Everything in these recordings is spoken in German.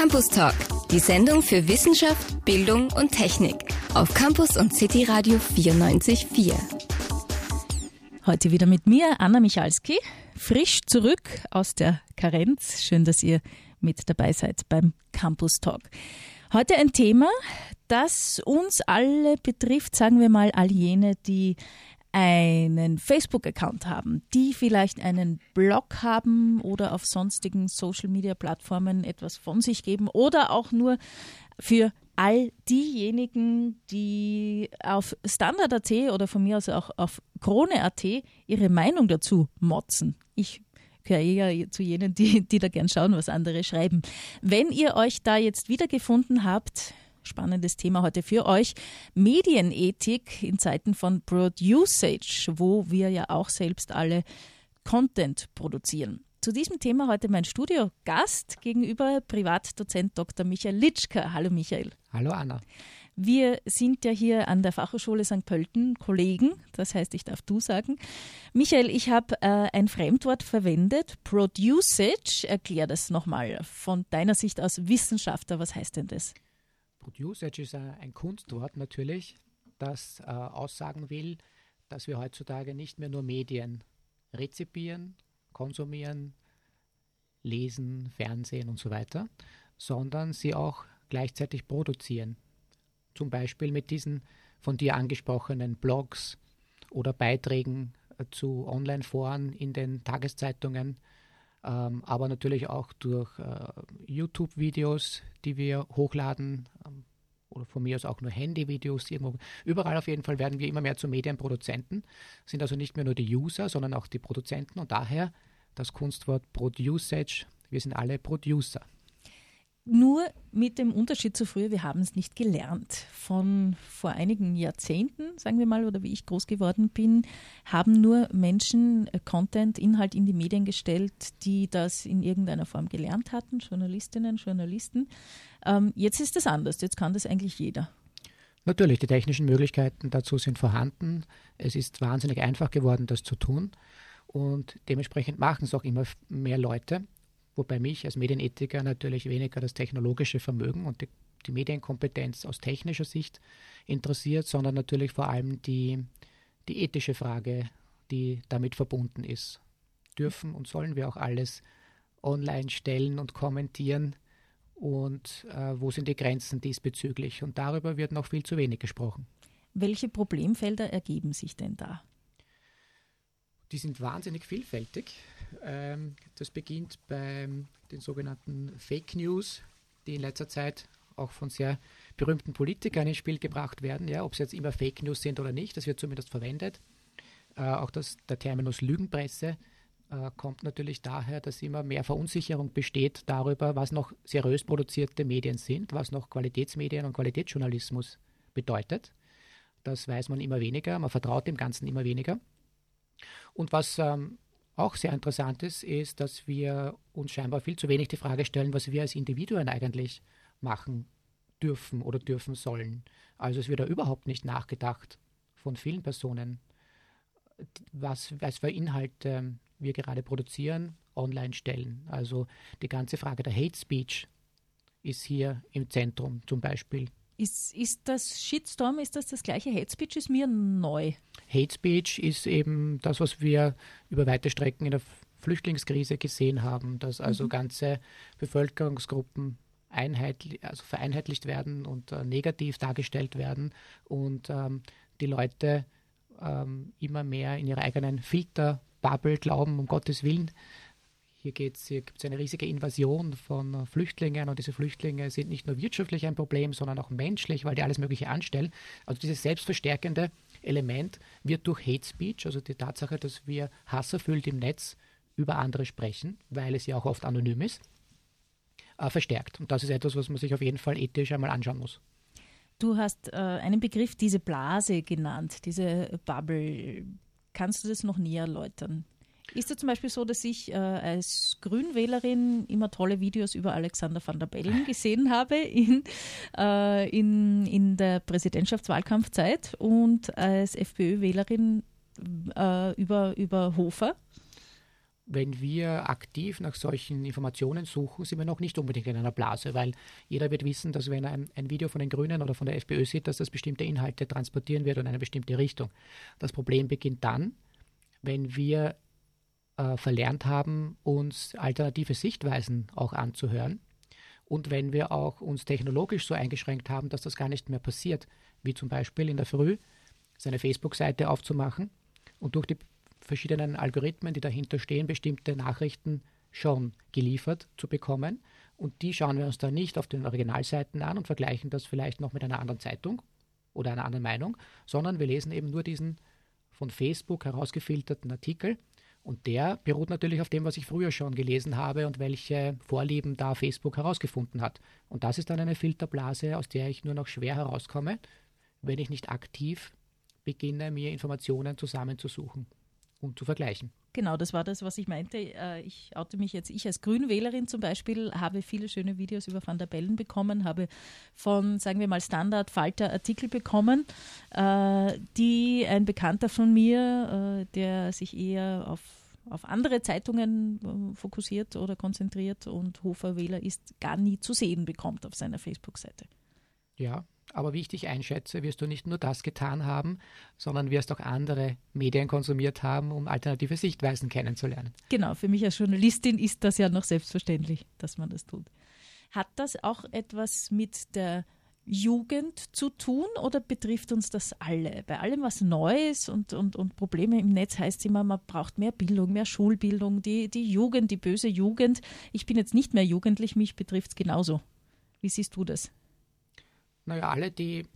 Campus Talk, die Sendung für Wissenschaft, Bildung und Technik auf Campus und City Radio 94.4. Heute wieder mit mir, Anna Michalski, frisch zurück aus der Karenz. Schön, dass ihr mit dabei seid beim Campus Talk. Heute ein Thema, das uns alle betrifft, sagen wir mal all jene, die einen Facebook-Account haben, die vielleicht einen Blog haben oder auf sonstigen Social-Media-Plattformen etwas von sich geben oder auch nur für all diejenigen, die auf Standard.at oder von mir aus auch auf Krone.at ihre Meinung dazu motzen. Ich gehöre eher zu jenen, die, die da gern schauen, was andere schreiben. Wenn ihr euch da jetzt wiedergefunden habt, spannendes Thema heute für euch. Medienethik in Zeiten von Producage, wo wir ja auch selbst alle Content produzieren. Zu diesem Thema heute mein Studiogast gegenüber Privatdozent Dr. Michael Litschka. Hallo Michael. Hallo Anna. Wir sind ja hier an der Fachhochschule St. Pölten Kollegen, das heißt, ich darf du sagen. Michael, ich habe äh, ein Fremdwort verwendet, Producage. Erklär das nochmal von deiner Sicht als Wissenschaftler. Was heißt denn das? Producage ist ein Kunstwort natürlich, das äh, aussagen will, dass wir heutzutage nicht mehr nur Medien rezipieren, konsumieren, lesen, Fernsehen und so weiter, sondern sie auch gleichzeitig produzieren. Zum Beispiel mit diesen von dir angesprochenen Blogs oder Beiträgen äh, zu Online-Foren in den Tageszeitungen ähm, aber natürlich auch durch äh, YouTube-Videos, die wir hochladen ähm, oder von mir aus auch nur Handy-Videos. Überall auf jeden Fall werden wir immer mehr zu Medienproduzenten, sind also nicht mehr nur die User, sondern auch die Produzenten und daher das Kunstwort Producage. Wir sind alle Producer. Nur mit dem Unterschied zu früher, wir haben es nicht gelernt. Von vor einigen Jahrzehnten, sagen wir mal, oder wie ich groß geworden bin, haben nur Menschen äh, Content, Inhalt in die Medien gestellt, die das in irgendeiner Form gelernt hatten, Journalistinnen, Journalisten. Ähm, jetzt ist es anders, jetzt kann das eigentlich jeder. Natürlich, die technischen Möglichkeiten dazu sind vorhanden. Es ist wahnsinnig einfach geworden, das zu tun. Und dementsprechend machen es auch immer mehr Leute wobei mich als Medienethiker natürlich weniger das technologische Vermögen und die, die Medienkompetenz aus technischer Sicht interessiert, sondern natürlich vor allem die, die ethische Frage, die damit verbunden ist. Dürfen und sollen wir auch alles online stellen und kommentieren? Und äh, wo sind die Grenzen diesbezüglich? Und darüber wird noch viel zu wenig gesprochen. Welche Problemfelder ergeben sich denn da? Die sind wahnsinnig vielfältig. Ähm, das beginnt bei den sogenannten Fake News, die in letzter Zeit auch von sehr berühmten Politikern ins Spiel gebracht werden. Ja, ob es jetzt immer Fake News sind oder nicht, das wird zumindest verwendet. Äh, auch das, der Terminus Lügenpresse äh, kommt natürlich daher, dass immer mehr Verunsicherung besteht darüber, was noch seriös produzierte Medien sind, was noch Qualitätsmedien und Qualitätsjournalismus bedeutet. Das weiß man immer weniger, man vertraut dem Ganzen immer weniger. Und was ähm, auch sehr interessant ist, ist, dass wir uns scheinbar viel zu wenig die Frage stellen, was wir als Individuen eigentlich machen dürfen oder dürfen sollen. Also es wird da überhaupt nicht nachgedacht von vielen Personen, was, was für Inhalte wir gerade produzieren, online stellen. Also die ganze Frage der Hate Speech ist hier im Zentrum zum Beispiel. Ist, ist das Shitstorm, ist das das gleiche? Hate Speech ist mir neu. Hate Speech ist eben das, was wir über weite Strecken in der Flüchtlingskrise gesehen haben, dass also mhm. ganze Bevölkerungsgruppen einheitlich, also vereinheitlicht werden und äh, negativ dargestellt werden und ähm, die Leute ähm, immer mehr in ihre eigenen Filterbubble glauben, um Gottes Willen, hier, hier gibt es eine riesige Invasion von Flüchtlingen und diese Flüchtlinge sind nicht nur wirtschaftlich ein Problem, sondern auch menschlich, weil die alles Mögliche anstellen. Also dieses selbstverstärkende Element wird durch Hate Speech, also die Tatsache, dass wir hasserfüllt im Netz über andere sprechen, weil es ja auch oft anonym ist, äh, verstärkt. Und das ist etwas, was man sich auf jeden Fall ethisch einmal anschauen muss. Du hast äh, einen Begriff, diese Blase genannt, diese Bubble. Kannst du das noch näher erläutern? Ist es zum Beispiel so, dass ich äh, als Grünwählerin immer tolle Videos über Alexander van der Bellen gesehen habe in, äh, in, in der Präsidentschaftswahlkampfzeit und als FPÖ-Wählerin äh, über, über Hofer? wenn wir aktiv nach solchen Informationen suchen, sind wir noch nicht unbedingt in einer Blase, weil jeder wird wissen, dass wenn er ein, ein, Video von den Grünen oder von der FPÖ sieht, dass das bestimmte Inhalte transportieren wird in eine bestimmte Richtung. Das Problem beginnt dann, wenn wir äh, verlernt haben, uns alternative Sichtweisen auch anzuhören und wenn wir auch uns technologisch so eingeschränkt haben, dass das gar nicht mehr passiert, wie zum Beispiel in der Früh seine Facebook-Seite aufzumachen und durch die verschiedenen Algorithmen, die dahinter stehen, bestimmte Nachrichten schon geliefert zu bekommen. Und die schauen wir uns dann nicht auf den Originalseiten an und vergleichen das vielleicht noch mit einer anderen Zeitung oder einer anderen Meinung, sondern wir lesen eben nur diesen von Facebook herausgefilterten Artikel. Und der beruht natürlich auf dem, was ich früher schon gelesen habe und welche Vorlieben da Facebook herausgefunden hat. Und das ist dann eine Filterblase, aus der ich nur noch schwer herauskomme, wenn ich nicht aktiv beginne, mir Informationen zusammenzusuchen und zu vergleichen. Genau, das war das, was ich meinte. Äh, ich oute mich jetzt. Ich als Grünwählerin zum Beispiel habe viele schöne Videos über Van der Bellen bekommen, habe von, sagen wir mal, Standard Falter Artikel bekommen, äh, die ein Bekannter von mir, äh, der sich eher auf auf andere Zeitungen fokussiert oder konzentriert und Hofer Wähler ist, gar nie zu sehen bekommt auf seiner Facebook-Seite. Ja, aber wie ich dich einschätze, wirst du nicht nur das getan haben, sondern wirst auch andere Medien konsumiert haben, um alternative Sichtweisen kennenzulernen. Genau, für mich als Journalistin ist das ja noch selbstverständlich, dass man das tut. Hat das auch etwas mit der Jugend zu tun oder betrifft uns das alle? Bei allem, was neu ist und, und, und Probleme im Netz heißt immer, man braucht mehr Bildung, mehr Schulbildung, die, die Jugend, die böse Jugend. Ich bin jetzt nicht mehr jugendlich, mich betrifft es genauso. Wie siehst du das? Naja, alle, die,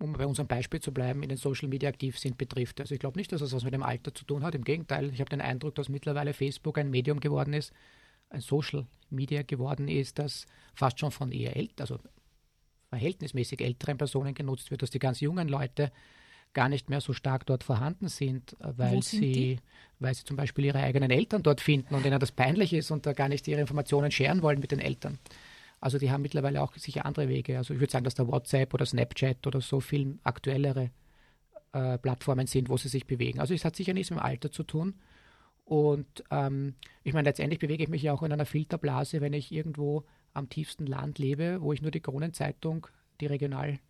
um bei unserem Beispiel zu bleiben, in den Social Media aktiv sind, betrifft. Also ich glaube nicht, dass das was mit dem Alter zu tun hat. Im Gegenteil, ich habe den Eindruck, dass mittlerweile Facebook ein Medium geworden ist, ein Social Media geworden ist, das fast schon von eher älter, also verhältnismäßig älteren Personen genutzt wird, dass die ganz jungen Leute gar nicht mehr so stark dort vorhanden sind, weil sie, die? weil sie zum Beispiel ihre eigenen Eltern dort finden und ihnen das peinlich ist und da gar nicht ihre Informationen scheren wollen mit den Eltern. Also die haben mittlerweile auch sicher andere Wege. Also ich würde sagen, dass der WhatsApp oder Snapchat oder so viel aktuellere äh, Plattformen sind, wo sie sich bewegen. Also es hat sicher nichts mit dem Alter zu tun. Und ähm, ich meine, letztendlich bewege ich mich ja auch in einer Filterblase, wenn ich irgendwo am tiefsten Land lebe, wo ich nur die Kronenzeitung, die Regional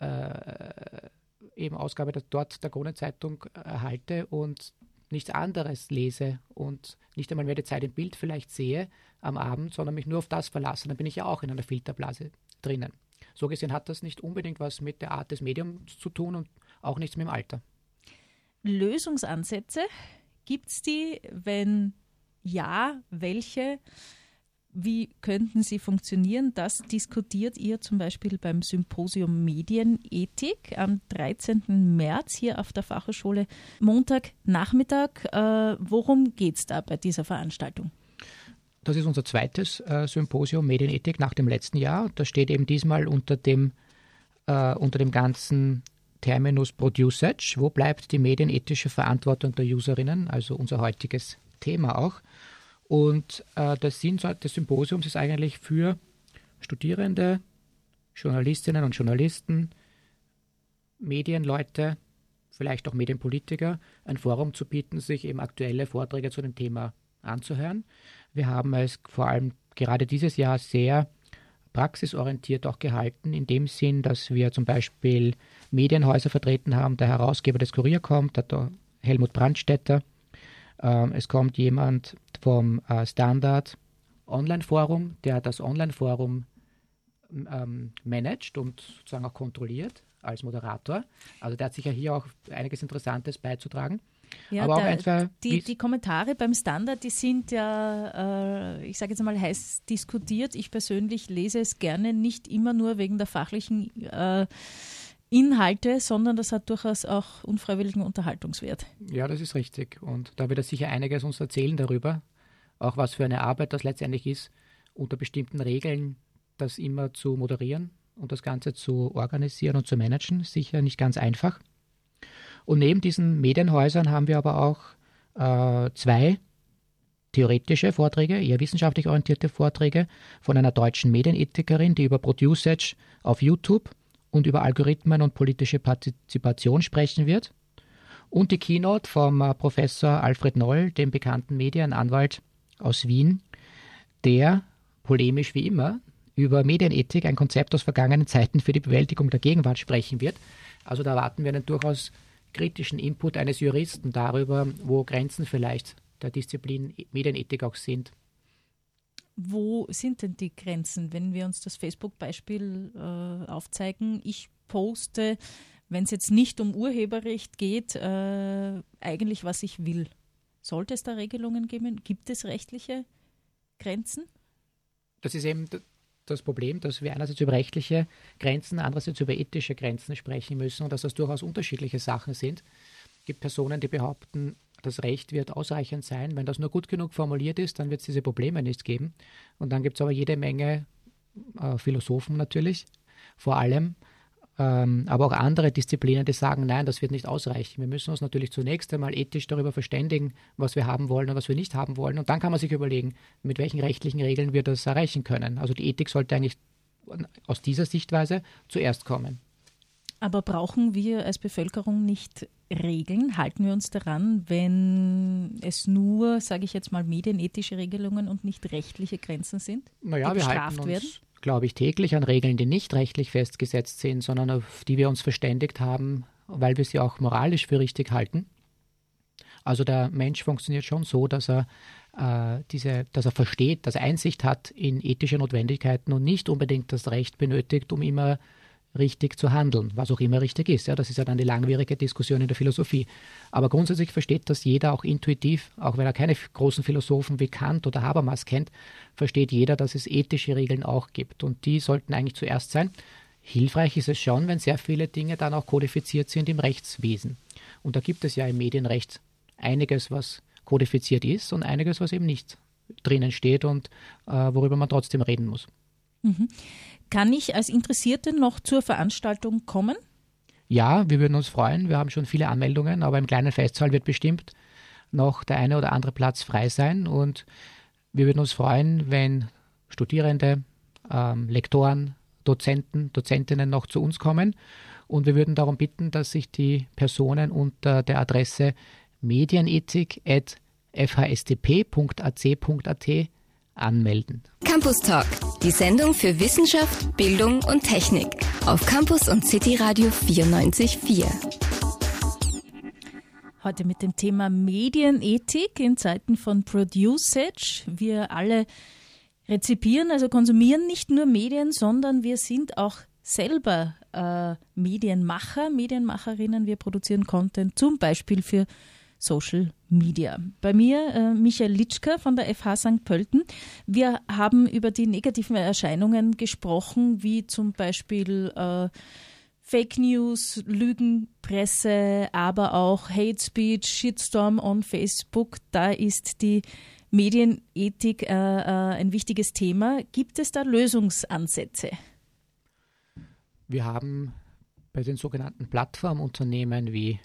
äh, eben Ausgabe der, dort der Kronenzeitung erhalte und nichts anderes lese und nicht einmal mehr die Zeit im Bild vielleicht sehe am Abend, sondern mich nur auf das verlasse, dann bin ich ja auch in einer Filterblase drinnen. So gesehen hat das nicht unbedingt was mit der Art des Mediums zu tun und auch nichts mit dem Alter. Lösungsansätze, gibt es die? Wenn ja, welche? Wie könnten sie funktionieren? Das diskutiert ihr zum Beispiel beim Symposium Medienethik am 13. März hier auf der Fachhochschule Montagnachmittag. Äh, worum geht es da bei dieser Veranstaltung? Das ist unser zweites äh, Symposium Medienethik nach dem letzten Jahr. Das steht eben diesmal unter dem, äh, unter dem ganzen Terminus Producage. Wo bleibt die medienethische Verantwortung der Userinnen? Also unser heutiges Thema auch. Und äh, der Sinn des Symposiums ist eigentlich für Studierende, Journalistinnen und Journalisten, Medienleute, vielleicht auch Medienpolitiker, ein Forum zu bieten, sich eben aktuelle Vorträge zu dem Thema anzuhören. Wir haben es vor allem gerade dieses Jahr sehr praxisorientiert auch gehalten, in dem Sinn, dass wir zum Beispiel Medienhäuser vertreten haben. Der Herausgeber des Kurier kommt, der Helmut Brandstetter, ähm, es kommt jemand vom äh, Standard Online Forum, der das Online Forum ähm, managt und sozusagen auch kontrolliert als Moderator. Also der hat sicher hier auch einiges Interessantes beizutragen. Ja, Aber auch der, ein, zwei, die, die, Kommentare beim Standard, die sind ja, äh, ich sage jetzt mal, heiß diskutiert. Ich persönlich lese es gerne, nicht immer nur wegen der fachlichen äh, Inhalte, sondern das hat durchaus auch unfreiwilligen Unterhaltungswert. Ja, das ist richtig. Und da wird er sicher einiges uns erzählen darüber, auch was für eine Arbeit das letztendlich ist, unter bestimmten Regeln das immer zu moderieren und das Ganze zu organisieren und zu managen. Sicher nicht ganz einfach. Und neben diesen Medienhäusern haben wir aber auch äh, zwei theoretische Vorträge, eher wissenschaftlich orientierte Vorträge von einer deutschen Medienethikerin, die über Producage auf YouTube und über Algorithmen und politische Partizipation sprechen wird. Und die Keynote vom äh, Professor Alfred Noll, dem bekannten Medienanwalt aus Wien, der polemisch wie immer über Medienethik, ein Konzept aus vergangenen Zeiten für die Bewältigung der Gegenwart sprechen wird. Also da erwarten wir einen durchaus kritischen Input eines Juristen darüber, wo Grenzen vielleicht der Disziplin Medienethik auch sind. Wo sind denn die Grenzen, wenn wir uns das Facebook-Beispiel äh, aufzeigen? Ich poste, wenn es jetzt nicht um Urheberrecht geht, äh, eigentlich was ich will. Sollte es da Regelungen geben? Gibt es rechtliche Grenzen? Das ist eben das Problem, dass wir einerseits über rechtliche Grenzen, andererseits über ethische Grenzen sprechen müssen und dass das durchaus unterschiedliche Sachen sind. Es gibt Personen, die behaupten, das Recht wird ausreichend sein. Wenn das nur gut genug formuliert ist, dann wird es diese Probleme nicht geben. Und dann gibt es aber jede Menge äh, Philosophen natürlich, vor allem, aber auch andere Disziplinen, die sagen, nein, das wird nicht ausreichen. Wir müssen uns natürlich zunächst einmal ethisch darüber verständigen, was wir haben wollen und was wir nicht haben wollen. Und dann kann man sich überlegen, mit welchen rechtlichen Regeln wir das erreichen können. Also die Ethik sollte eigentlich aus dieser Sichtweise zuerst kommen. Aber brauchen wir als Bevölkerung nicht Regeln? Halten wir uns daran, wenn es nur, sage ich jetzt mal, medienethische Regelungen und nicht rechtliche Grenzen sind? Naja, wir halten uns, werden? Glaube ich, täglich an Regeln, die nicht rechtlich festgesetzt sind, sondern auf die wir uns verständigt haben, weil wir sie auch moralisch für richtig halten. Also der Mensch funktioniert schon so, dass er äh, diese, dass er versteht, dass er Einsicht hat in ethische Notwendigkeiten und nicht unbedingt das Recht benötigt, um immer richtig zu handeln, was auch immer richtig ist. Ja, das ist ja dann die langwierige Diskussion in der Philosophie. Aber grundsätzlich versteht das jeder auch intuitiv, auch wenn er keine großen Philosophen wie Kant oder Habermas kennt, versteht jeder, dass es ethische Regeln auch gibt. Und die sollten eigentlich zuerst sein. Hilfreich ist es schon, wenn sehr viele Dinge dann auch kodifiziert sind im Rechtswesen. Und da gibt es ja im Medienrecht einiges, was kodifiziert ist und einiges, was eben nicht drinnen steht und äh, worüber man trotzdem reden muss. Mhm. Kann ich als Interessierte noch zur Veranstaltung kommen? Ja, wir würden uns freuen. Wir haben schon viele Anmeldungen, aber im kleinen Festsaal wird bestimmt noch der eine oder andere Platz frei sein. Und wir würden uns freuen, wenn Studierende, ähm, Lektoren, Dozenten, Dozentinnen noch zu uns kommen. Und wir würden darum bitten, dass sich die Personen unter der Adresse medienethik.fhstp.ac.at anmelden. Campus Talk, die Sendung für Wissenschaft, Bildung und Technik auf Campus und City Radio 94.4. Heute mit dem Thema Medienethik in Zeiten von Producage. Wir alle rezipieren, also konsumieren nicht nur Medien, sondern wir sind auch selber äh, Medienmacher, Medienmacherinnen. Wir produzieren Content zum Beispiel für Social Media. Bei mir äh, Michael Litschka von der FH St. Pölten. Wir haben über die negativen Erscheinungen gesprochen, wie zum Beispiel äh, Fake News, Lügenpresse, aber auch Hate Speech, Shitstorm on Facebook. Da ist die Medienethik äh, äh, ein wichtiges Thema. Gibt es da Lösungsansätze? Wir haben bei den sogenannten Plattformunternehmen wie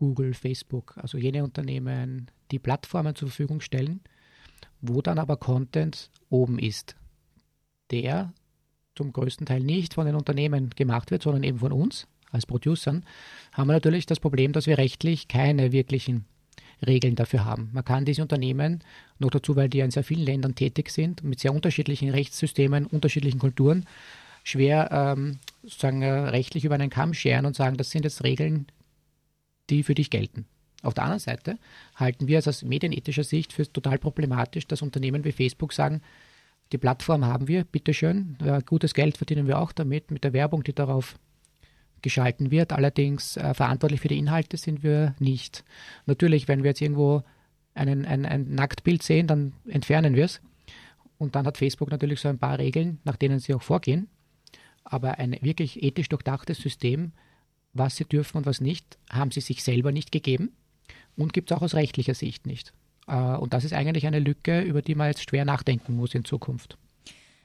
Google, Facebook, also jene Unternehmen, die Plattformen zur Verfügung stellen, wo dann aber Content oben ist, der zum größten Teil nicht von den Unternehmen gemacht wird, sondern eben von uns als Producern, haben wir natürlich das Problem, dass wir rechtlich keine wirklichen Regeln dafür haben. Man kann diese Unternehmen, noch dazu, weil die in sehr vielen Ländern tätig sind, mit sehr unterschiedlichen Rechtssystemen, unterschiedlichen Kulturen, schwer ähm, sozusagen äh, rechtlich über einen Kamm scheren und sagen, das sind jetzt Regeln, die für dich gelten. Auf der anderen Seite halten wir es aus medienethischer Sicht für total problematisch, dass Unternehmen wie Facebook sagen, die Plattform haben wir, bitteschön, äh, gutes Geld verdienen wir auch damit, mit der Werbung, die darauf geschalten wird. Allerdings äh, verantwortlich für die Inhalte sind wir nicht. Natürlich, wenn wir jetzt irgendwo einen, ein, ein Nacktbild sehen, dann entfernen wir es. Und dann hat Facebook natürlich so ein paar Regeln, nach denen sie auch vorgehen. Aber ein wirklich ethisch durchdachtes System was sie dürfen und was nicht, haben sie sich selber nicht gegeben und gibt es auch aus rechtlicher Sicht nicht. Äh, und das ist eigentlich eine Lücke, über die man jetzt schwer nachdenken muss in Zukunft.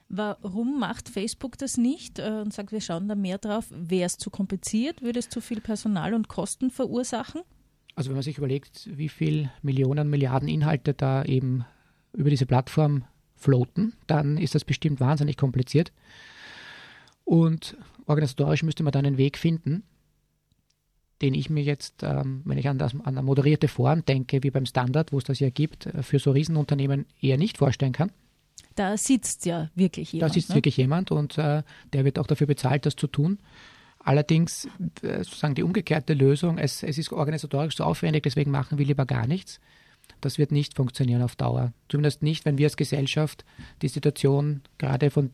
Warum macht Facebook das nicht äh, und sagt, wir schauen da mehr drauf? Wäre es zu kompliziert? Würde es zu viel Personal und Kosten verursachen? Also wenn man sich überlegt, wie viel Millionen, Milliarden Inhalte da eben über diese Plattform floaten, dann ist das bestimmt wahnsinnig kompliziert. Und organisatorisch müsste man dann einen Weg finden, den ich mir jetzt, ähm, wenn ich an, das, an moderierte Foren denke, wie beim Standard, wo es das ja gibt, äh, für so Riesenunternehmen eher nicht vorstellen kann. Da sitzt ja wirklich jemand. Da sitzt ne? wirklich jemand und äh, der wird auch dafür bezahlt, das zu tun. Allerdings, äh, sozusagen die umgekehrte Lösung, es, es ist organisatorisch so aufwendig, deswegen machen wir lieber gar nichts. Das wird nicht funktionieren auf Dauer. Zumindest nicht, wenn wir als Gesellschaft die Situation gerade von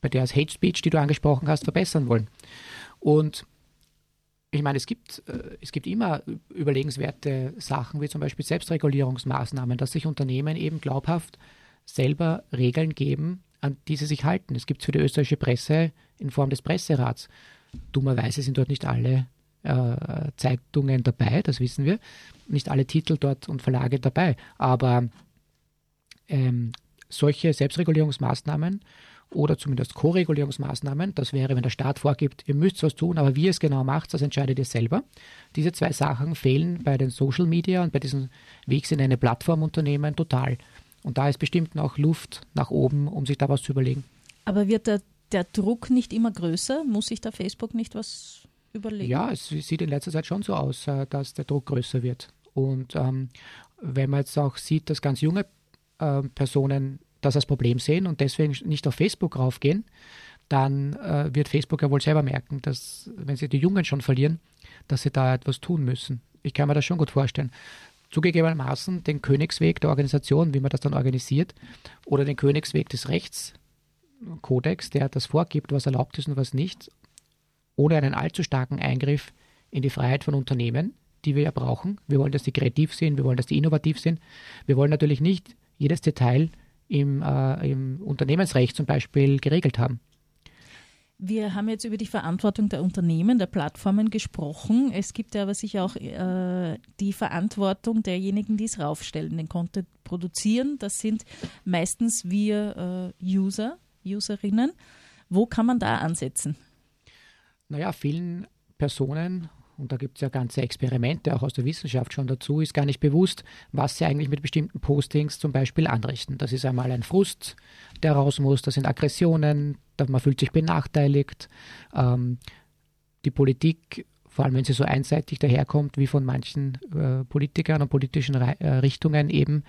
bei der als Hate Speech, die du angesprochen hast, verbessern wollen. Und ich meine, es gibt, äh, es gibt immer überlegenswerte Sachen, wie zum Beispiel Selbstregulierungsmaßnahmen, dass sich Unternehmen eben glaubhaft selber Regeln geben, an die sie sich halten. Es gibt es für die österreichische Presse in Form des Presserats. Dummerweise sind dort nicht alle äh, Zeitungen dabei, das wissen wir. Nicht alle Titel dort und Verlage dabei. Aber ähm, solche Selbstregulierungsmaßnahmen oder zumindest Co-Regulierungsmaßnahmen. Das wäre, wenn der Staat vorgibt, ihr müsst was tun, aber wie es genau macht, das entscheidet ihr selber. Diese zwei Sachen fehlen bei den Social Media und bei diesen Wegs in eine Plattformunternehmen total. Und da ist bestimmt noch Luft nach oben, um sich da was zu überlegen. Aber wird der, der Druck nicht immer größer? Muss sich da Facebook nicht was überlegen? Ja, es sieht in letzter Zeit schon so aus, äh, dass der Druck größer wird. Und ähm, wenn man jetzt auch sieht, dass ganz junge äh, Personen das als Problem sehen und deswegen nicht auf Facebook raufgehen, dann äh, wird Facebook ja wohl selber merken, dass, wenn sie die Jungen schon verlieren, dass sie da etwas tun müssen. Ich kann mir das schon gut vorstellen. Zugegebenermaßen den Königsweg der Organisation, wie man das dann organisiert, oder den Königsweg des Rechtskodex, der das vorgibt, was erlaubt ist und was nicht, ohne einen allzu starken Eingriff in die Freiheit von Unternehmen, die wir ja brauchen. Wir wollen, dass die kreativ sind, wir wollen, dass die innovativ sind. Wir wollen natürlich nicht jedes Detail im, äh, im Unternehmensrecht zum Beispiel geregelt haben. Wir haben jetzt über die Verantwortung der Unternehmen, der Plattformen gesprochen. Es gibt ja aber sicher auch äh, die Verantwortung derjenigen, die es raufstellen, den Content produzieren. Das sind meistens wir äh, User, Userinnen. Wo kann man da ansetzen? Naja, vielen Personen und da gibt es ja ganze Experimente auch aus der Wissenschaft schon dazu, ist gar nicht bewusst, was sie eigentlich mit bestimmten Postings zum Beispiel anrichten. Das ist einmal ein Frust, der raus muss, das sind Aggressionen, man fühlt sich benachteiligt. Ähm, die Politik, vor allem wenn sie so einseitig daherkommt, wie von manchen äh, Politikern und politischen Re äh, Richtungen eben,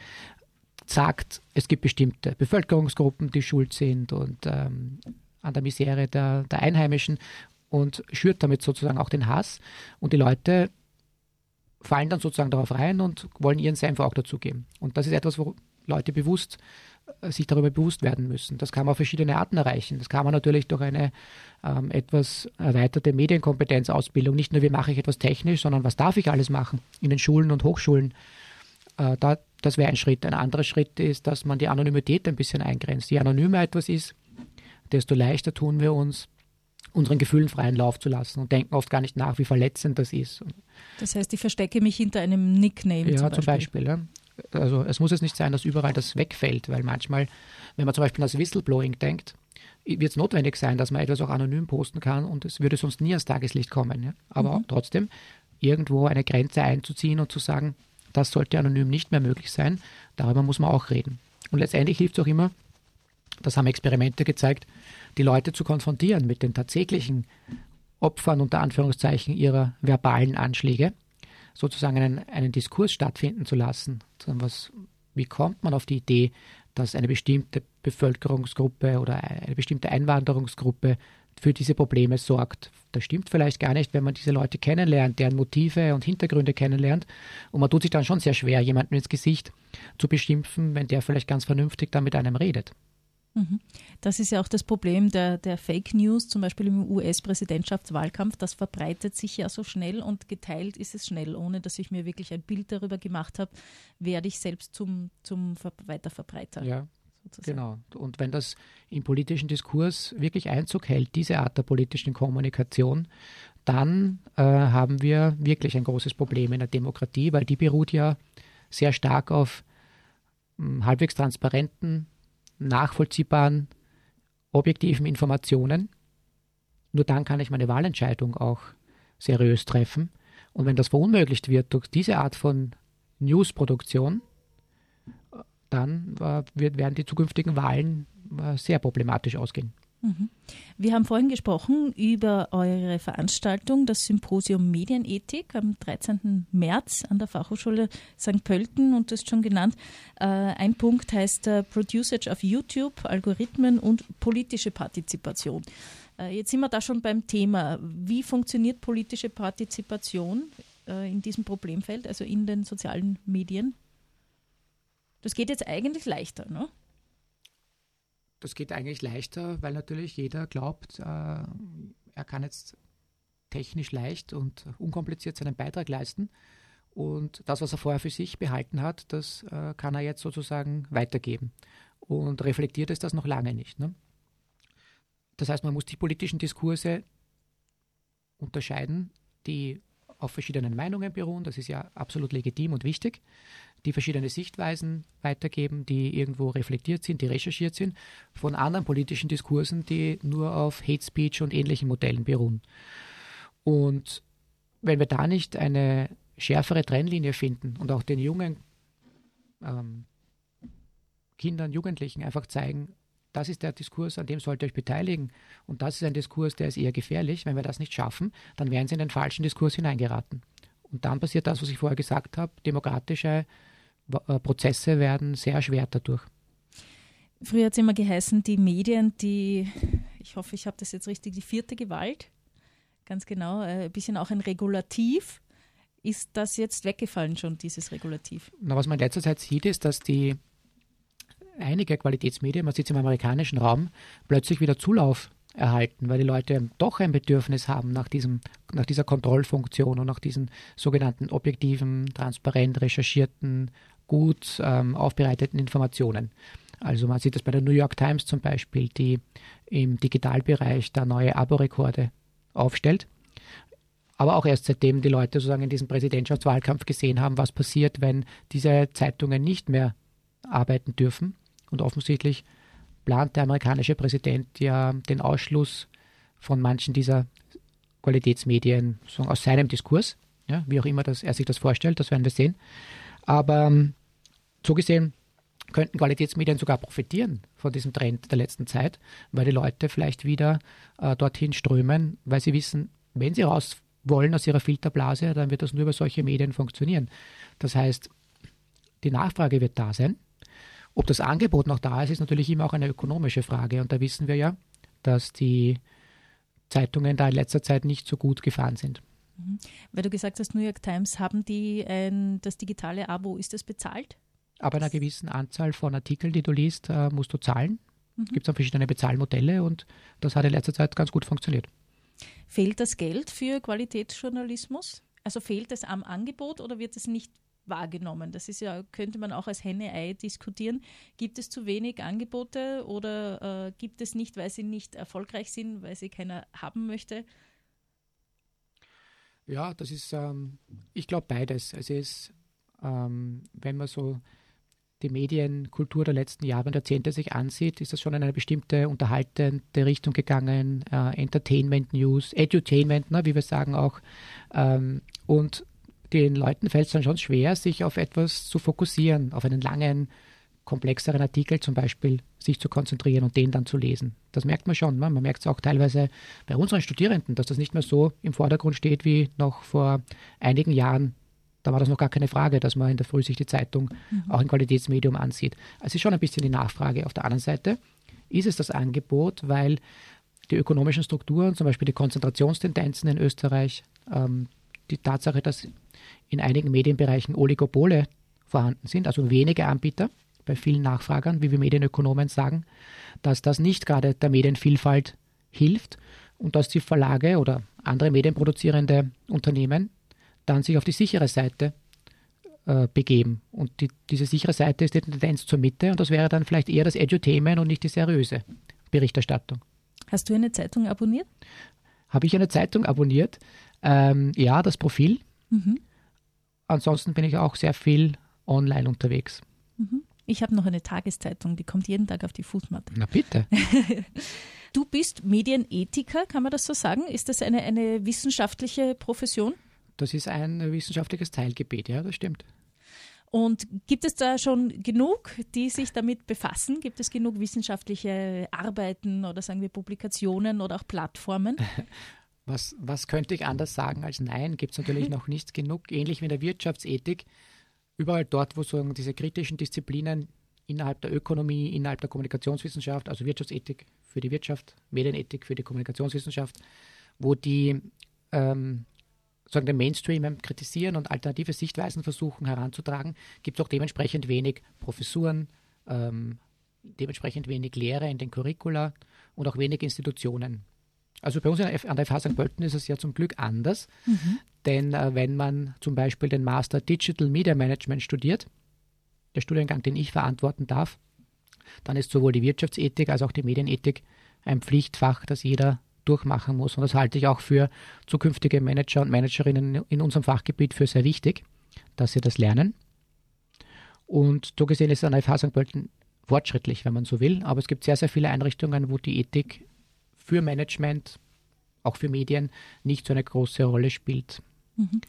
sagt, es gibt bestimmte Bevölkerungsgruppen, die schuld sind und ähm, an der Misere der, der Einheimischen und schürt damit sozusagen auch den Hass. Und die Leute fallen dann sozusagen darauf rein und wollen ihren Senf auch dazugeben. Und das ist etwas, wo Leute bewusst äh, sich darüber bewusst werden müssen. Das kann man auf verschiedene Arten erreichen. Das kann man natürlich durch eine ähm, etwas erweiterte Medienkompetenzausbildung. Nicht nur, wie mache ich etwas technisch, sondern was darf ich alles machen in den Schulen und Hochschulen. Äh, da, das wäre ein Schritt. Ein anderer Schritt ist, dass man die Anonymität ein bisschen eingrenzt. Je anonymer etwas ist, desto leichter tun wir uns, unseren Gefühlen freien Lauf zu lassen und denken oft gar nicht nach, wie verletzend das ist. Das heißt, ich verstecke mich hinter einem Nickname. Ja, zum Beispiel. Zum Beispiel ja. Also es muss jetzt nicht sein, dass überall das wegfällt, weil manchmal, wenn man zum Beispiel an das Whistleblowing denkt, wird es notwendig sein, dass man etwas auch anonym posten kann und es würde sonst nie ans Tageslicht kommen. Ja? Aber mhm. trotzdem irgendwo eine Grenze einzuziehen und zu sagen, das sollte anonym nicht mehr möglich sein, darüber muss man auch reden. Und letztendlich hilft es auch immer, das haben Experimente gezeigt, die Leute zu konfrontieren mit den tatsächlichen Opfern unter Anführungszeichen ihrer verbalen Anschläge, sozusagen einen, einen Diskurs stattfinden zu lassen. Was, wie kommt man auf die Idee, dass eine bestimmte Bevölkerungsgruppe oder eine bestimmte Einwanderungsgruppe für diese Probleme sorgt. Das stimmt vielleicht gar nicht, wenn man diese Leute kennenlernt, deren Motive und Hintergründe kennenlernt. Und man tut sich dann schon sehr schwer, jemanden ins Gesicht zu beschimpfen, wenn der vielleicht ganz vernünftig da mit einem redet. Mhm. Das ist ja auch das Problem der, der Fake News, zum Beispiel im US-Präsidentschaftswahlkampf. Das verbreitet sich ja so schnell und geteilt ist es schnell, ohne dass ich mir wirklich ein Bild darüber gemacht habe, werde ich selbst zum, zum Weiterverbreiter. Ja, sozusagen. genau. Und wenn das im politischen Diskurs wirklich Einzug hält, diese Art der politischen Kommunikation, dann äh, haben wir wirklich ein großes Problem in der Demokratie, weil die beruht ja sehr stark auf mh, hm, halbwegs transparenten nachvollziehbaren, objektiven Informationen. Nur dann kann ich meine Wahlentscheidung auch seriös treffen. Und wenn das verunmöglicht wird durch diese Art von Newsproduktion, dann äh, wird, werden die zukünftigen Wahlen äh, sehr problematisch ausgehen. Mhm. Wir haben vorhin gesprochen über eure Veranstaltung, das Symposium Medienethik am 13. März an der Fachhochschule St. Pölten und das ist schon genannt. Äh, ein Punkt heißt äh, Producage auf YouTube, Algorithmen und politische Partizipation. Äh, jetzt sind wir da schon beim Thema. Wie funktioniert politische Partizipation in diesem Problemfeld, also in den sozialen Medien? Das geht jetzt eigentlich leichter, ne? Das geht eigentlich leichter, weil natürlich jeder glaubt, äh, er kann jetzt technisch leicht und unkompliziert seinen Beitrag leisten. Und das, was er vorher für sich behalten hat, das äh, kann er jetzt sozusagen weitergeben. Und reflektiert ist das noch lange nicht. Ne? Das heißt, man muss die politischen Diskurse unterscheiden, die auf verschiedenen Meinungen beruhen. Das ist ja absolut legitim und wichtig die verschiedene Sichtweisen weitergeben, die irgendwo reflektiert sind, die recherchiert sind, von anderen politischen Diskursen, die nur auf Hate Speech und ähnlichen Modellen beruhen. Und wenn wir da nicht eine schärfere Trennlinie finden und auch den jungen ähm, Kindern, Jugendlichen einfach zeigen, das ist der Diskurs, an dem sollt ihr euch beteiligen. Und das ist ein Diskurs, der ist eher gefährlich. Wenn wir das nicht schaffen, dann werden sie in den falschen Diskurs hineingeraten. Und dann passiert das, was ich vorher gesagt habe, demokratische äh, Prozesse werden sehr schwer dadurch. Früher hat es immer geheißen, die Medien, die, ich hoffe, ich habe das jetzt richtig, die vierte Gewalt, ganz genau, äh, ein bisschen auch ein Regulativ. Ist das jetzt weggefallen schon, dieses Regulativ? Na, was man in letzter Zeit sieht, ist, dass die einige Qualitätsmedien, man sieht es im amerikanischen Raum, plötzlich wieder Zulauf erhalten, weil die Leute doch ein Bedürfnis haben nach, diesem, nach dieser Kontrollfunktion und nach diesen sogenannten objektiven, transparent recherchierten, gut ähm, aufbereiteten Informationen. Also man sieht das bei der New York Times zum Beispiel, die im Digitalbereich da neue Aborekorde aufstellt. Aber auch erst seitdem die Leute sozusagen in diesem Präsidentschaftswahlkampf gesehen haben, was passiert, wenn diese Zeitungen nicht mehr arbeiten dürfen. Und offensichtlich plant der amerikanische Präsident ja den Ausschluss von manchen dieser Qualitätsmedien aus seinem Diskurs. Ja, wie auch immer das, er sich das vorstellt, das werden wir sehen. Aber ähm, so gesehen könnten Qualitätsmedien sogar profitieren von diesem Trend der letzten Zeit, weil die Leute vielleicht wieder äh, dorthin strömen, weil sie wissen, wenn sie raus wollen aus ihrer Filterblase, dann wird das nur über solche Medien funktionieren. Das heißt, die Nachfrage wird da sein. Ob das Angebot noch da ist, ist natürlich immer auch eine ökonomische Frage. Und da wissen wir ja, dass die Zeitungen da in letzter Zeit nicht so gut gefahren sind. Mhm. Weil du gesagt hast, New York Times, haben die ein, das digitale Abo, ist das bezahlt? Aber einer gewissen Anzahl von Artikeln, die du liest, äh, musst du zahlen. Mhm. Es gibt dann verschiedene Bezahlmodelle und das hat in letzter Zeit ganz gut funktioniert. Fehlt das Geld für Qualitätsjournalismus? Also fehlt es am Angebot oder wird es nicht wahrgenommen? Das ist ja, könnte man auch als Henne-Ei diskutieren. Gibt es zu wenig Angebote oder äh, gibt es nicht, weil sie nicht erfolgreich sind, weil sie keiner haben möchte? Ja, das ist, ähm, ich glaube beides. Also es ist, ähm, wenn man so die Medienkultur der letzten Jahre und Jahrzehnte sich ansieht, ist das schon in eine bestimmte unterhaltende Richtung gegangen. Äh, Entertainment News, Edutainment, ne, wie wir sagen auch. Ähm, und den Leuten fällt es dann schon schwer, sich auf etwas zu fokussieren, auf einen langen, komplexeren Artikel zum Beispiel sich zu konzentrieren und den dann zu lesen. Das merkt man schon. Ne? Man merkt es auch teilweise bei unseren Studierenden, dass das nicht mehr so im Vordergrund steht wie noch vor einigen Jahren. Da war das noch gar keine Frage, dass man in der Früh sich die Zeitung mhm. auch im Qualitätsmedium ansieht. Also es ist schon ein bisschen die Nachfrage. Auf der anderen Seite ist es das Angebot, weil die ökonomischen Strukturen, zum Beispiel die Konzentrationstendenzen in Österreich, ähm, die Tatsache, dass in einigen Medienbereichen Oligopole vorhanden sind, also wenige Anbieter bei vielen Nachfragern, wie wir Medienökonomen sagen, dass das nicht gerade der Medienvielfalt hilft und dass die Verlage oder andere medienproduzierende Unternehmen dann sich auf die sichere Seite äh, begeben. Und die, diese sichere Seite ist die Tendenz zur Mitte und das wäre dann vielleicht eher das Edutainment und nicht die seriöse Berichterstattung. Hast du eine Zeitung abonniert? Habe ich eine Zeitung abonniert? Ähm, ja, das Profil. Mhm. Ansonsten bin ich auch sehr viel online unterwegs. Mhm. Ich habe noch eine Tageszeitung, die kommt jeden Tag auf die Fußmatte. Na bitte. du bist Medienethiker, kann man das so sagen? Ist das eine, eine wissenschaftliche Profession? Das ist ein wissenschaftliches Teilgebiet, ja, das stimmt. Und gibt es da schon genug, die sich damit befassen? Gibt es genug wissenschaftliche Arbeiten oder sagen wir Publikationen oder auch Plattformen? Was, was könnte ich anders sagen als nein? Gibt es natürlich noch nicht genug. Ähnlich wie in der Wirtschaftsethik. Überall dort, wo so diese kritischen Disziplinen innerhalb der Ökonomie, innerhalb der Kommunikationswissenschaft, also Wirtschaftsethik für die Wirtschaft, Medienethik für die Kommunikationswissenschaft, wo die ähm, sagen, den Mainstream kritisieren und alternative Sichtweisen versuchen heranzutragen, gibt es auch dementsprechend wenig Professuren, ähm, dementsprechend wenig Lehre in den Curricula und auch wenig Institutionen. Also bei uns an der FH St. Pölten ist es ja zum Glück anders, mhm. denn äh, wenn man zum Beispiel den Master Digital Media Management studiert, der Studiengang, den ich verantworten darf, dann ist sowohl die Wirtschaftsethik als auch die Medienethik ein Pflichtfach, das jeder durchmachen muss. Und das halte ich auch für zukünftige Manager und Managerinnen in unserem Fachgebiet für sehr wichtig, dass sie das lernen. Und so gesehen ist an der FH St. Pölten fortschrittlich, wenn man so will. Aber es gibt sehr, sehr viele Einrichtungen, wo die Ethik für Management, auch für Medien, nicht so eine große Rolle spielt. Mhm.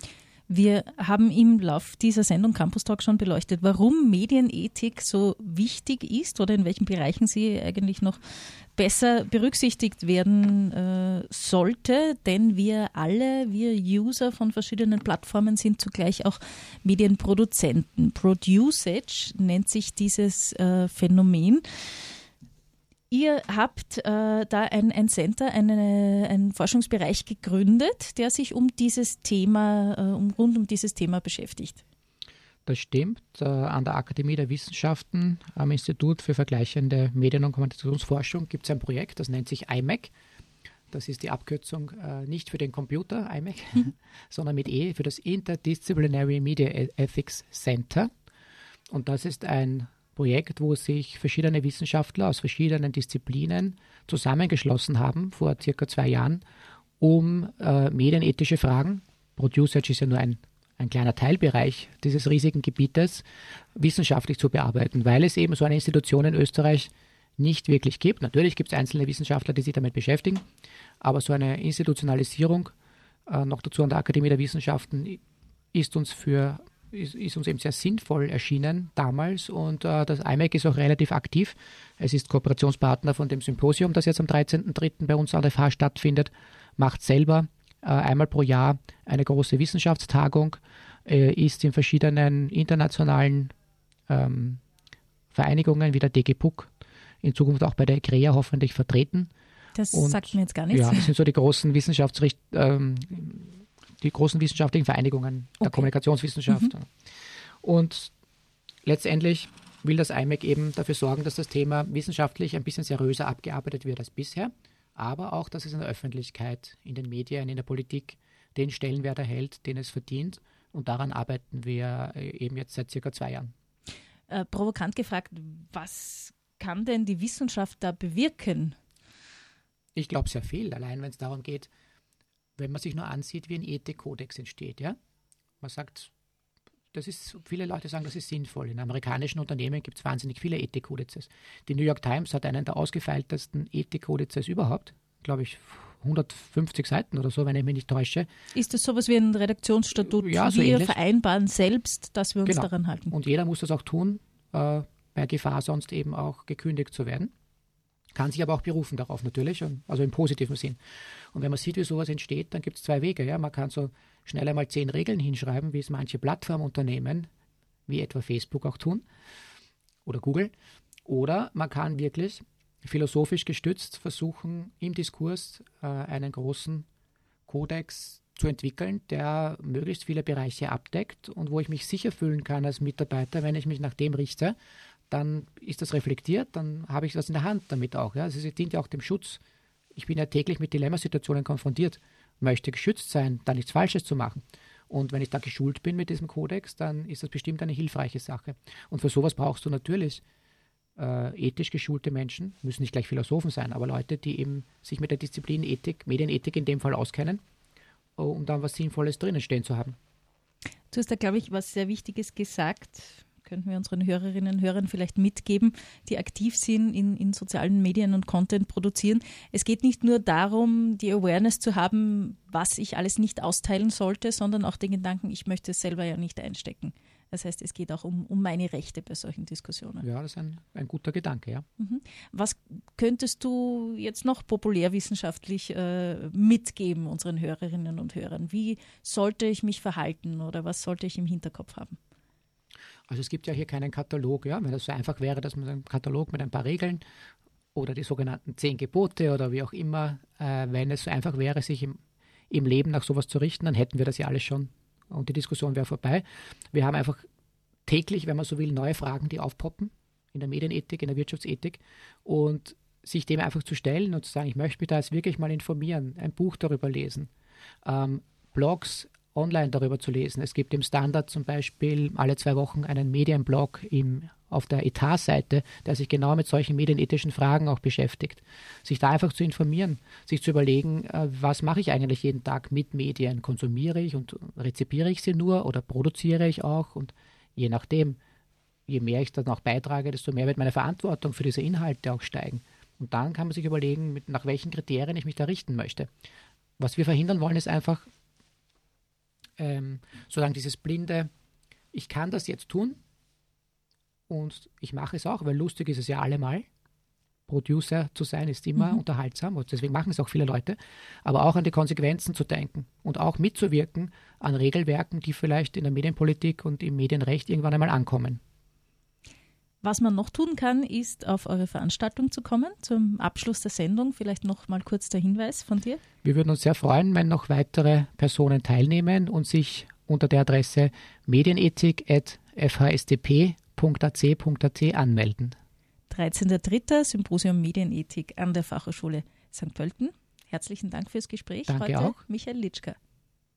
Wir haben im Lauf dieser Sendung Campus Talk schon beleuchtet, warum Medienethik so wichtig ist oder in welchen Bereichen sie eigentlich noch besser berücksichtigt werden äh, sollte, denn wir alle, wir User von verschiedenen Plattformen sind zugleich auch Medienproduzenten. Producage nennt sich dieses äh, Phänomen. Ihr habt äh, da ein, ein Center, eine, einen Forschungsbereich gegründet, der sich um dieses Thema, äh, um, rund um dieses Thema beschäftigt. Das stimmt. Äh, an der Akademie der Wissenschaften am Institut für vergleichende Medien- und Kommunikationsforschung gibt es ein Projekt, das nennt sich IMAC. Das ist die Abkürzung äh, nicht für den Computer, IMAC, mhm. sondern mit E für das Interdisciplinary Media e-, Ethics Center. Und das ist ein Projekt, wo sich verschiedene Wissenschaftler aus verschiedenen Disziplinen zusammengeschlossen haben vor circa zwei Jahren, um äh, medienethische Fragen, Producage ist ja nur ein, ein kleiner Teilbereich dieses riesigen Gebietes, wissenschaftlich zu bearbeiten, weil es eben so eine Institution in Österreich nicht wirklich gibt. Natürlich gibt es einzelne Wissenschaftler, die sich damit beschäftigen, aber so eine Institutionalisierung, äh, noch dazu an der Akademie der Wissenschaften, ist uns für ist, ist, uns eben sehr sinnvoll erschienen damals und äh, das IMEC ist auch relativ aktiv. Es ist Kooperationspartner von dem Symposium, das jetzt am 13.03. bei uns an der FH stattfindet, macht selber äh, einmal pro Jahr eine große Wissenschaftstagung, äh, ist in verschiedenen internationalen ähm, Vereinigungen wie der DG PUC, in Zukunft auch bei der ECREA hoffentlich vertreten. Das und, sagt mir jetzt gar nichts. Ja, das sind so die großen Wissenschaftsricht ähm, die großen wissenschaftlichen Vereinigungen der Kommunikationswissenschaft. Mhm. Und letztendlich will das IMEC eben dafür sorgen, dass das Thema wissenschaftlich ein bisschen seriöser abgearbeitet wird als bisher, aber auch, dass es in der Öffentlichkeit, in den Medien, in der Politik den Stellenwert erhält, den es verdient. Und daran arbeiten wir äh, eben jetzt seit circa zwei Jahren. Äh, provokant gefragt, was kann denn die Wissenschaft da bewirken? Ich glaube sehr viel, allein wenn es darum geht, wenn man sich nur ansieht, wie ein Ethikkodex entsteht, ja. Man sagt, das ist, viele Leute sagen, das ist sinnvoll. In amerikanischen Unternehmen gibt es wahnsinnig viele Ethikkodizes. Die New York Times hat einen der ausgefeiltesten Ethikkodizes überhaupt, glaube ich, 150 Seiten oder so, wenn ich mich nicht täusche. Ist das sowas wie ein Redaktionsstatut? Ja, so Wir ähnlich. vereinbaren selbst, dass wir uns genau. daran halten. Und jeder muss das auch tun, äh, bei Gefahr sonst eben auch gekündigt zu werden kann sich aber auch berufen darauf natürlich, also im positiven Sinn. Und wenn man sieht, wie sowas entsteht, dann gibt es zwei Wege. Ja? Man kann so schnell einmal zehn Regeln hinschreiben, wie es manche Plattformunternehmen, wie etwa Facebook auch tun oder Google. Oder man kann wirklich philosophisch gestützt versuchen, im Diskurs äh, einen großen Kodex zu entwickeln, der möglichst viele Bereiche abdeckt und wo ich mich sicher fühlen kann als Mitarbeiter, wenn ich mich nach dem richte, dann ist das reflektiert, dann habe ich das in der Hand damit auch. Ja? Also es dient ja auch dem Schutz. Ich bin ja täglich mit Dilemmasituationen konfrontiert, möchte geschützt sein, da nichts Falsches zu machen. Und wenn ich da geschult bin mit diesem Kodex, dann ist das bestimmt eine hilfreiche Sache. Und für sowas brauchst du natürlich äh, ethisch geschulte Menschen, müssen nicht gleich Philosophen sein, aber Leute, die eben sich mit der Disziplin Ethik, Medienethik in dem Fall auskennen, um dann was Sinnvolles drinnen stehen zu haben. Du hast da, glaube ich, was sehr Wichtiges gesagt könnten wir unseren Hörerinnen und Hörern vielleicht mitgeben, die aktiv sind in, in sozialen Medien und Content produzieren. Es geht nicht nur darum, die Awareness zu haben, was ich alles nicht austeilen sollte, sondern auch den Gedanken, ich möchte es selber ja nicht einstecken. Das heißt, es geht auch um, um meine Rechte bei solchen Diskussionen. Ja, das ist ein, ein guter Gedanke, ja. Mhm. Was könntest du jetzt noch populärwissenschaftlich äh, mitgeben unseren Hörerinnen und Hörern? Wie sollte ich mich verhalten oder was sollte ich im Hinterkopf haben? Also es gibt ja hier keinen Katalog, ja. Wenn das so einfach wäre, dass man einen Katalog mit ein paar Regeln oder die sogenannten zehn Gebote oder wie auch immer, äh, wenn es so einfach wäre, sich im, im Leben nach sowas zu richten, dann hätten wir das ja alles schon und die Diskussion wäre vorbei. Wir haben einfach täglich, wenn man so will, neue Fragen, die aufpoppen in der Medienethik, in der Wirtschaftsethik und sich dem einfach zu stellen und zu sagen, ich möchte mich da jetzt wirklich mal informieren, ein Buch darüber lesen, ähm, Blogs online darüber zu lesen. Es gibt im Standard zum Beispiel alle zwei Wochen einen Medienblog im auf der Etat-Seite, der sich genau mit solchen medienethischen Fragen auch beschäftigt. Sich da einfach zu informieren, sich zu überlegen, äh, was mache ich eigentlich jeden Tag mit Medien? Konsumiere ich und rezipiere ich sie nur oder produziere ich auch? Und je nachdem, je mehr ich dann auch beitrage, desto mehr wird meine Verantwortung für diese Inhalte auch steigen. Und dann kann man sich überlegen, nach welchen Kriterien ich mich da richten möchte. Was wir verhindern wollen, ist einfach, ähm, solange dieses blinde, ich kann das jetzt tun, und ich mache es auch, weil lustig ist es ja allemal. Producer zu sein ist immer mhm. unterhaltsam und deswegen machen es auch viele Leute, aber auch an die Konsequenzen zu denken und auch mitzuwirken an Regelwerken, die vielleicht in der Medienpolitik und im Medienrecht irgendwann einmal ankommen. Was man noch tun kann, ist auf eure Veranstaltung zu kommen, zum Abschluss der Sendung. Vielleicht noch mal kurz der Hinweis von dir. Wir würden uns sehr freuen, wenn noch weitere Personen teilnehmen und sich unter der Adresse medienethik.fhsdp www.ac.at anmelden. 13.03. Symposium Medienethik an der Fachhochschule St. Pölten. Herzlichen Dank fürs Gespräch Danke heute, auch. Michael Litschka.